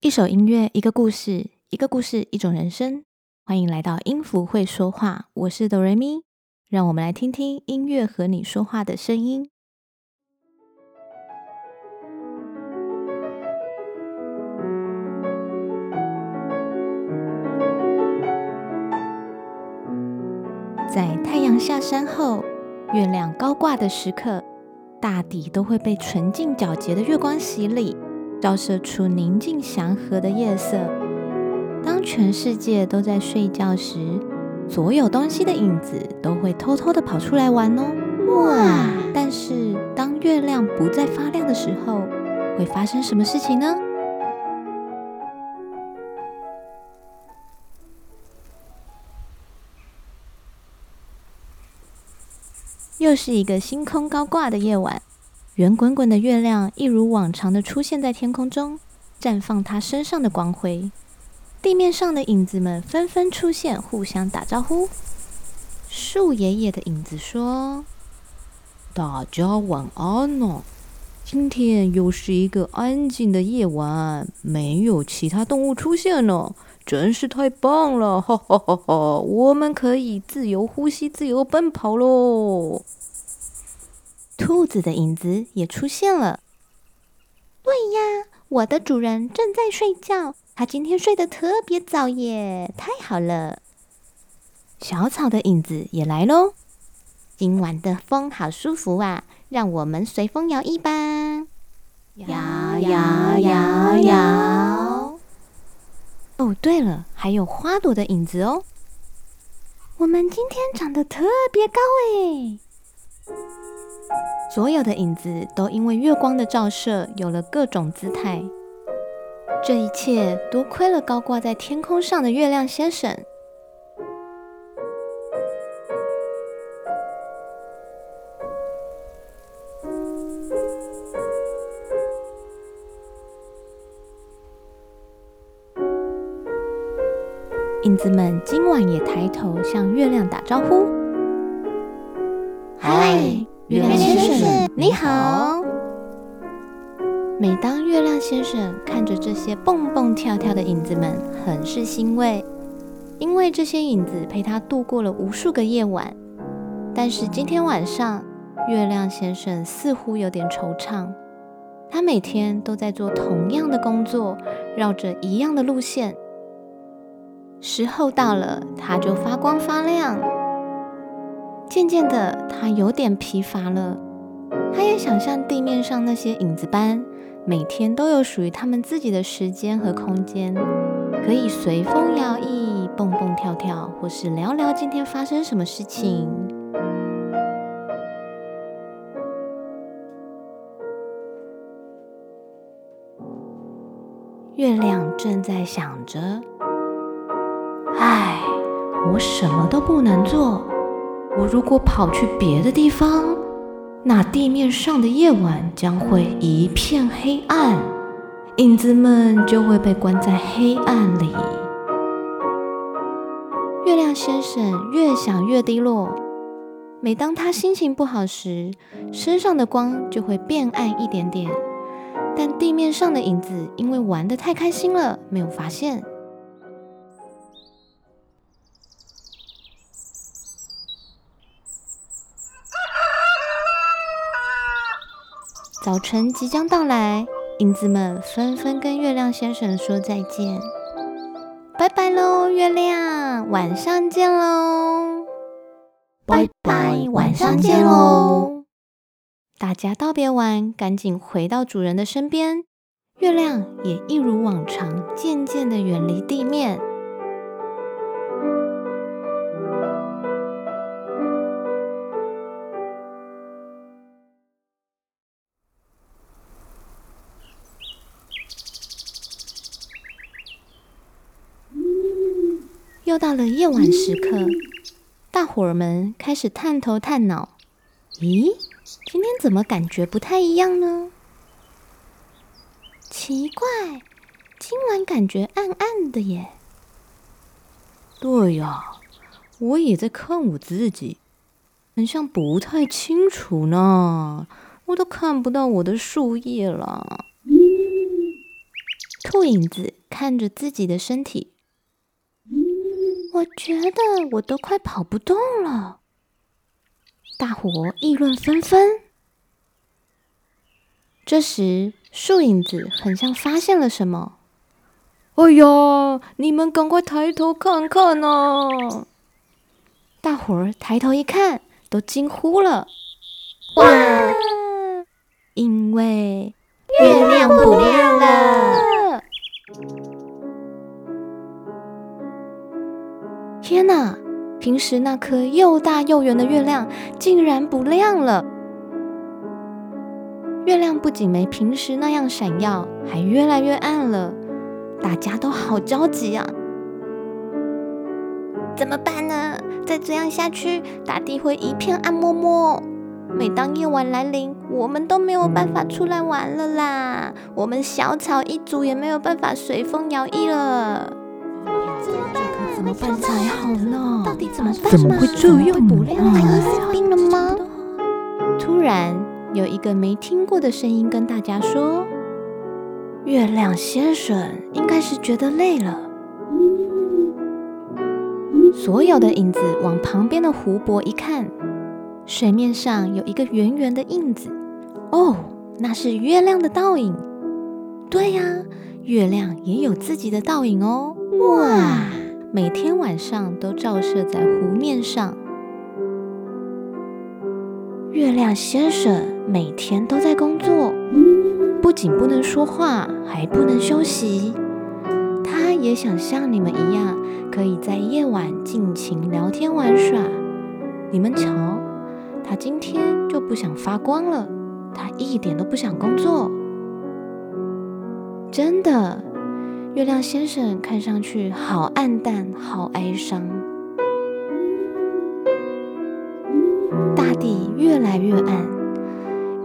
一首音乐，一个故事，一个故事，一种人生。欢迎来到音符会说话，我是哆瑞咪，让我们来听听音乐和你说话的声音。在太阳下山后，月亮高挂的时刻，大地都会被纯净皎洁的月光洗礼。照射出宁静祥和的夜色。当全世界都在睡觉时，所有东西的影子都会偷偷的跑出来玩哦。哇！但是当月亮不再发亮的时候，会发生什么事情呢？又是一个星空高挂的夜晚。圆滚滚的月亮一如往常的出现在天空中，绽放它身上的光辉。地面上的影子们纷纷出现，互相打招呼。树爷爷的影子说：“大家晚安哦，今天又是一个安静的夜晚，没有其他动物出现了，真是太棒了！哈哈哈哈！我们可以自由呼吸、自由奔跑喽。”兔子的影子也出现了。对呀，我的主人正在睡觉，他今天睡得特别早耶，太好了。小草的影子也来喽。今晚的风好舒服啊，让我们随风摇曳吧。摇摇摇摇。哦，对了，还有花朵的影子哦。我们今天长得特别高诶。所有的影子都因为月光的照射有了各种姿态。这一切多亏了高挂在天空上的月亮先生。影子们今晚也抬头向月亮打招呼：“嗨！”月亮先生，你好。每当月亮先生看着这些蹦蹦跳跳的影子们，很是欣慰，因为这些影子陪他度过了无数个夜晚。但是今天晚上，月亮先生似乎有点惆怅。他每天都在做同样的工作，绕着一样的路线。时候到了，它就发光发亮。渐渐的，他有点疲乏了。他也想像地面上那些影子般，每天都有属于他们自己的时间和空间，可以随风摇曳、蹦蹦跳跳，或是聊聊今天发生什么事情。月亮正在想着：“唉，我什么都不能做。”我如果跑去别的地方，那地面上的夜晚将会一片黑暗，影子们就会被关在黑暗里。月亮先生越想越低落。每当他心情不好时，身上的光就会变暗一点点，但地面上的影子因为玩得太开心了，没有发现。早晨即将到来，影子们纷纷跟月亮先生说再见，拜拜喽，月亮，晚上见喽，拜拜，晚上见喽。大家道别完，赶紧回到主人的身边，月亮也一如往常，渐渐的远离地面。又到了夜晚时刻，大伙儿们开始探头探脑。咦，今天怎么感觉不太一样呢？奇怪，今晚感觉暗暗的耶。对呀，我也在看我自己，很像不太清楚呢。我都看不到我的树叶了。兔影子看着自己的身体，我觉得我都快跑不动了。大伙议论纷纷。这时，树影子很像发现了什么。哎呀，你们赶快抬头看看呐！大伙儿抬头一看，都惊呼了：“哇！因为月亮不亮了！天哪！平时那颗又大又圆的月亮，竟然不亮了！月亮不仅没平时那样闪耀，还越来越暗了。大家都好着急啊！怎么办呢？再这样下去，大地会一片暗摸摸。每当夜晚来临，我们都没有办法出来玩了啦。我们小草一族也没有办法随风摇曳了。怎么办才好呢？到底怎么办？怎么会这样呢？阿姨生病了吗？突然有一个没听过的声音跟大家说：“月亮先生应该是觉得累了。”所有的影子往旁边的湖泊一看，水面上有一个圆圆的印子。哦，那是月亮的倒影。对呀，月亮也有自己的倒影哦。哇，每天晚上都照射在湖面上。月亮先生每天都在工作，不仅不能说话，还不能休息。他也想像你们一样，可以在夜晚尽情聊天玩耍。你们瞧，他今天就不想发光了，他一点都不想工作。真的，月亮先生看上去好暗淡，好哀伤。大地越来越暗，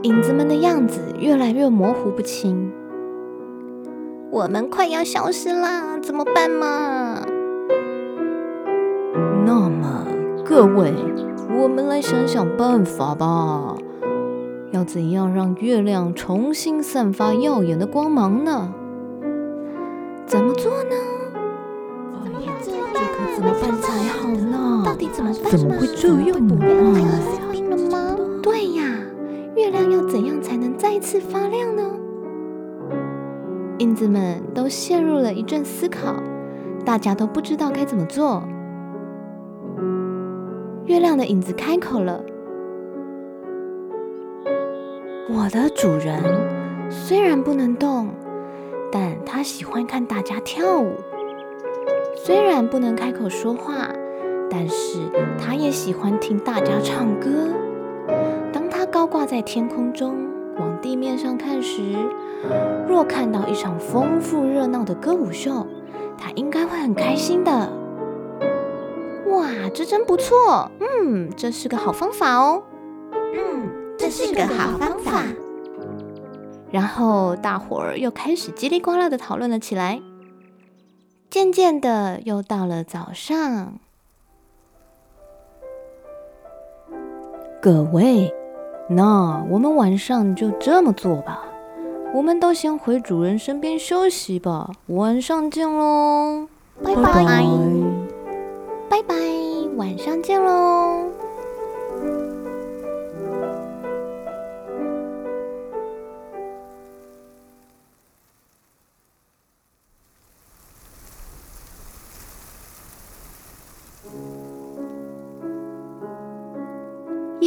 影子们的样子越来越模糊不清。我们快要消失了，怎么办嘛？那么，各位，我们来想想办法吧。要怎样让月亮重新散发耀眼的光芒呢？怎么做呢？哎呀，这可怎么办才好呢？到底怎么办？怎么会这样呢？阿姨生病了吗？对呀，月亮要怎样才能再次发亮呢？影子们都陷入了一阵思考，大家都不知道该怎么做。月亮的影子开口了：“我的主人虽然不能动，但喜欢看大家跳舞；虽然不能开口说话，但是他也喜欢听大家唱歌。当他高挂在天空中。”往地面上看时，若看到一场丰富热闹的歌舞秀，他应该会很开心的。哇，这真不错！嗯，这是个好方法哦。嗯，这是个好方法。然后大伙儿又开始叽里呱啦的讨论了起来。渐渐的，又到了早上。各位。那我们晚上就这么做吧，我们都先回主人身边休息吧。晚上见喽，拜拜，拜拜，晚上见喽。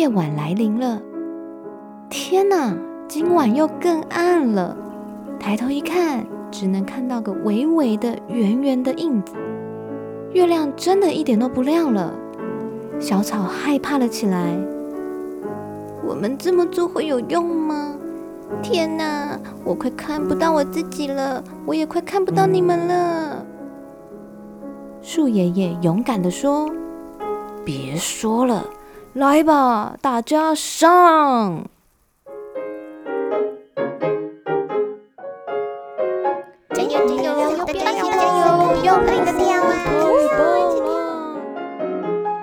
夜晚来临了。天哪，今晚又更暗了。抬头一看，只能看到个微微的、圆圆的印子。月亮真的一点都不亮了。小草害怕了起来。我们这么做会有用吗？天哪，我快看不到我自己了，我也快看不到你们了。树爷爷勇敢地说：“别说了，来吧，大家上！”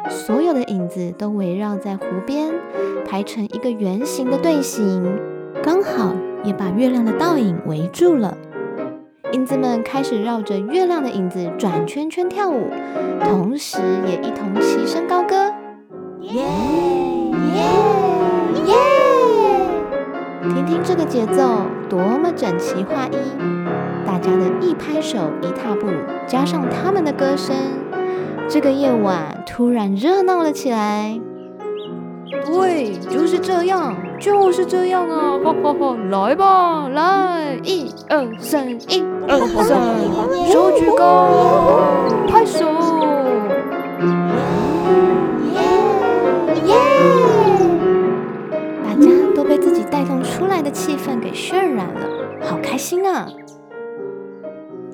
所有的影子都围绕在湖边，排成一个圆形的队形，刚好也把月亮的倒影围住了。影子们开始绕着月亮的影子转圈圈跳舞，同时也一同齐声高歌：耶耶耶！听听这个节奏，多么整齐划一！大家的一拍手、一踏步，加上他们的歌声，这个夜晚突然热闹了起来。对，就是这样，就是这样啊！哈哈哈，来吧，来，一二三，一二三，手举高，拍手，带动出来的气氛给渲染了，好开心啊！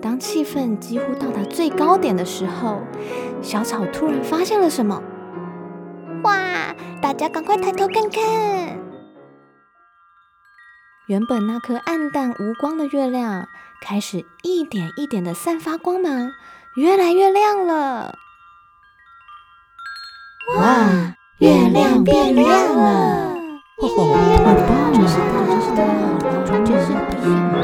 当气氛几乎到达最高点的时候，小草突然发现了什么。哇！大家赶快抬头看看，原本那颗暗淡无光的月亮，开始一点一点的散发光芒，越来越亮了。哇！月亮变亮了！太棒了！真是太真是太好了！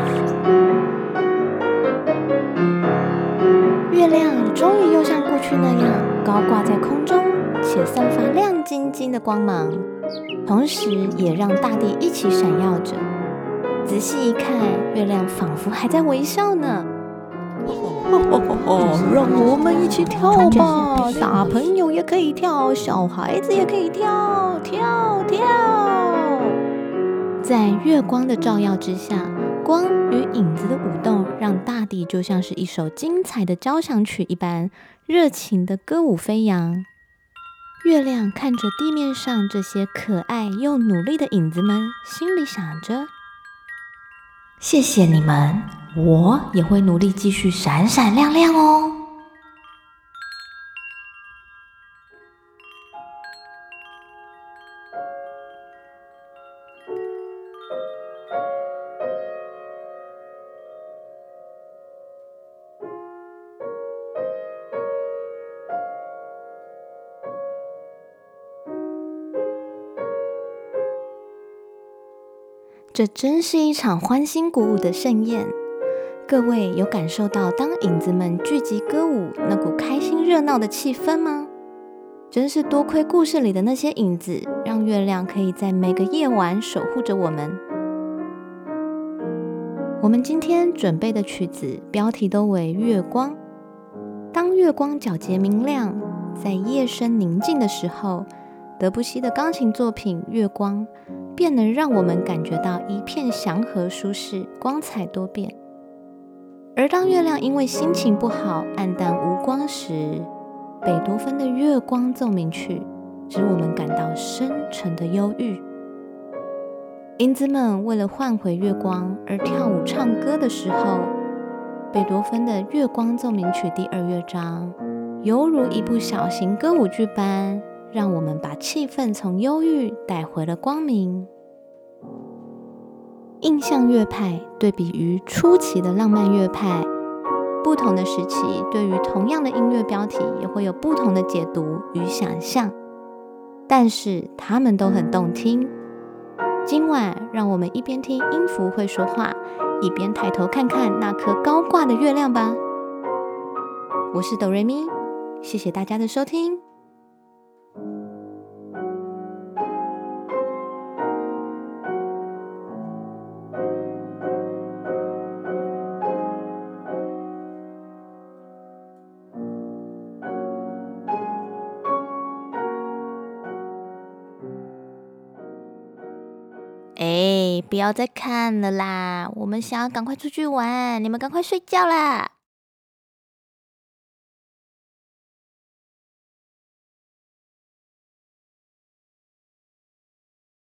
月亮终于又像过去那样高挂在空中。且散发亮晶晶的光芒，同时也让大地一起闪耀着。仔细一看，月亮仿佛还在微笑呢。让我们一起跳吧，大朋友也可以跳，小孩子也可以跳，跳跳。在月光的照耀之下，光与影子的舞动，让大地就像是一首精彩的交响曲一般，热情的歌舞飞扬。月亮看着地面上这些可爱又努力的影子们，心里想着：“谢谢你们，我也会努力继续闪闪亮亮哦。”这真是一场欢欣鼓舞的盛宴。各位有感受到当影子们聚集歌舞那股开心热闹的气氛吗？真是多亏故事里的那些影子，让月亮可以在每个夜晚守护着我们。我们今天准备的曲子标题都为《月光》。当月光皎洁明亮，在夜深宁静的时候，德布西的钢琴作品《月光》。便能让我们感觉到一片祥和舒适、光彩多变。而当月亮因为心情不好、暗淡无光时，贝多芬的《月光奏鸣曲》使我们感到深沉的忧郁。英子们为了换回月光而跳舞、唱歌的时候，贝多芬的《月光奏鸣曲》第二乐章犹如一部小型歌舞剧般。让我们把气氛从忧郁带回了光明。印象乐派对比于初期的浪漫乐派，不同的时期对于同样的音乐标题也会有不同的解读与想象，但是它们都很动听。今晚，让我们一边听音符会说话，一边抬头看看那颗高挂的月亮吧。我是哆瑞咪，谢谢大家的收听。不要再看了啦！我们想要赶快出去玩，你们赶快睡觉啦！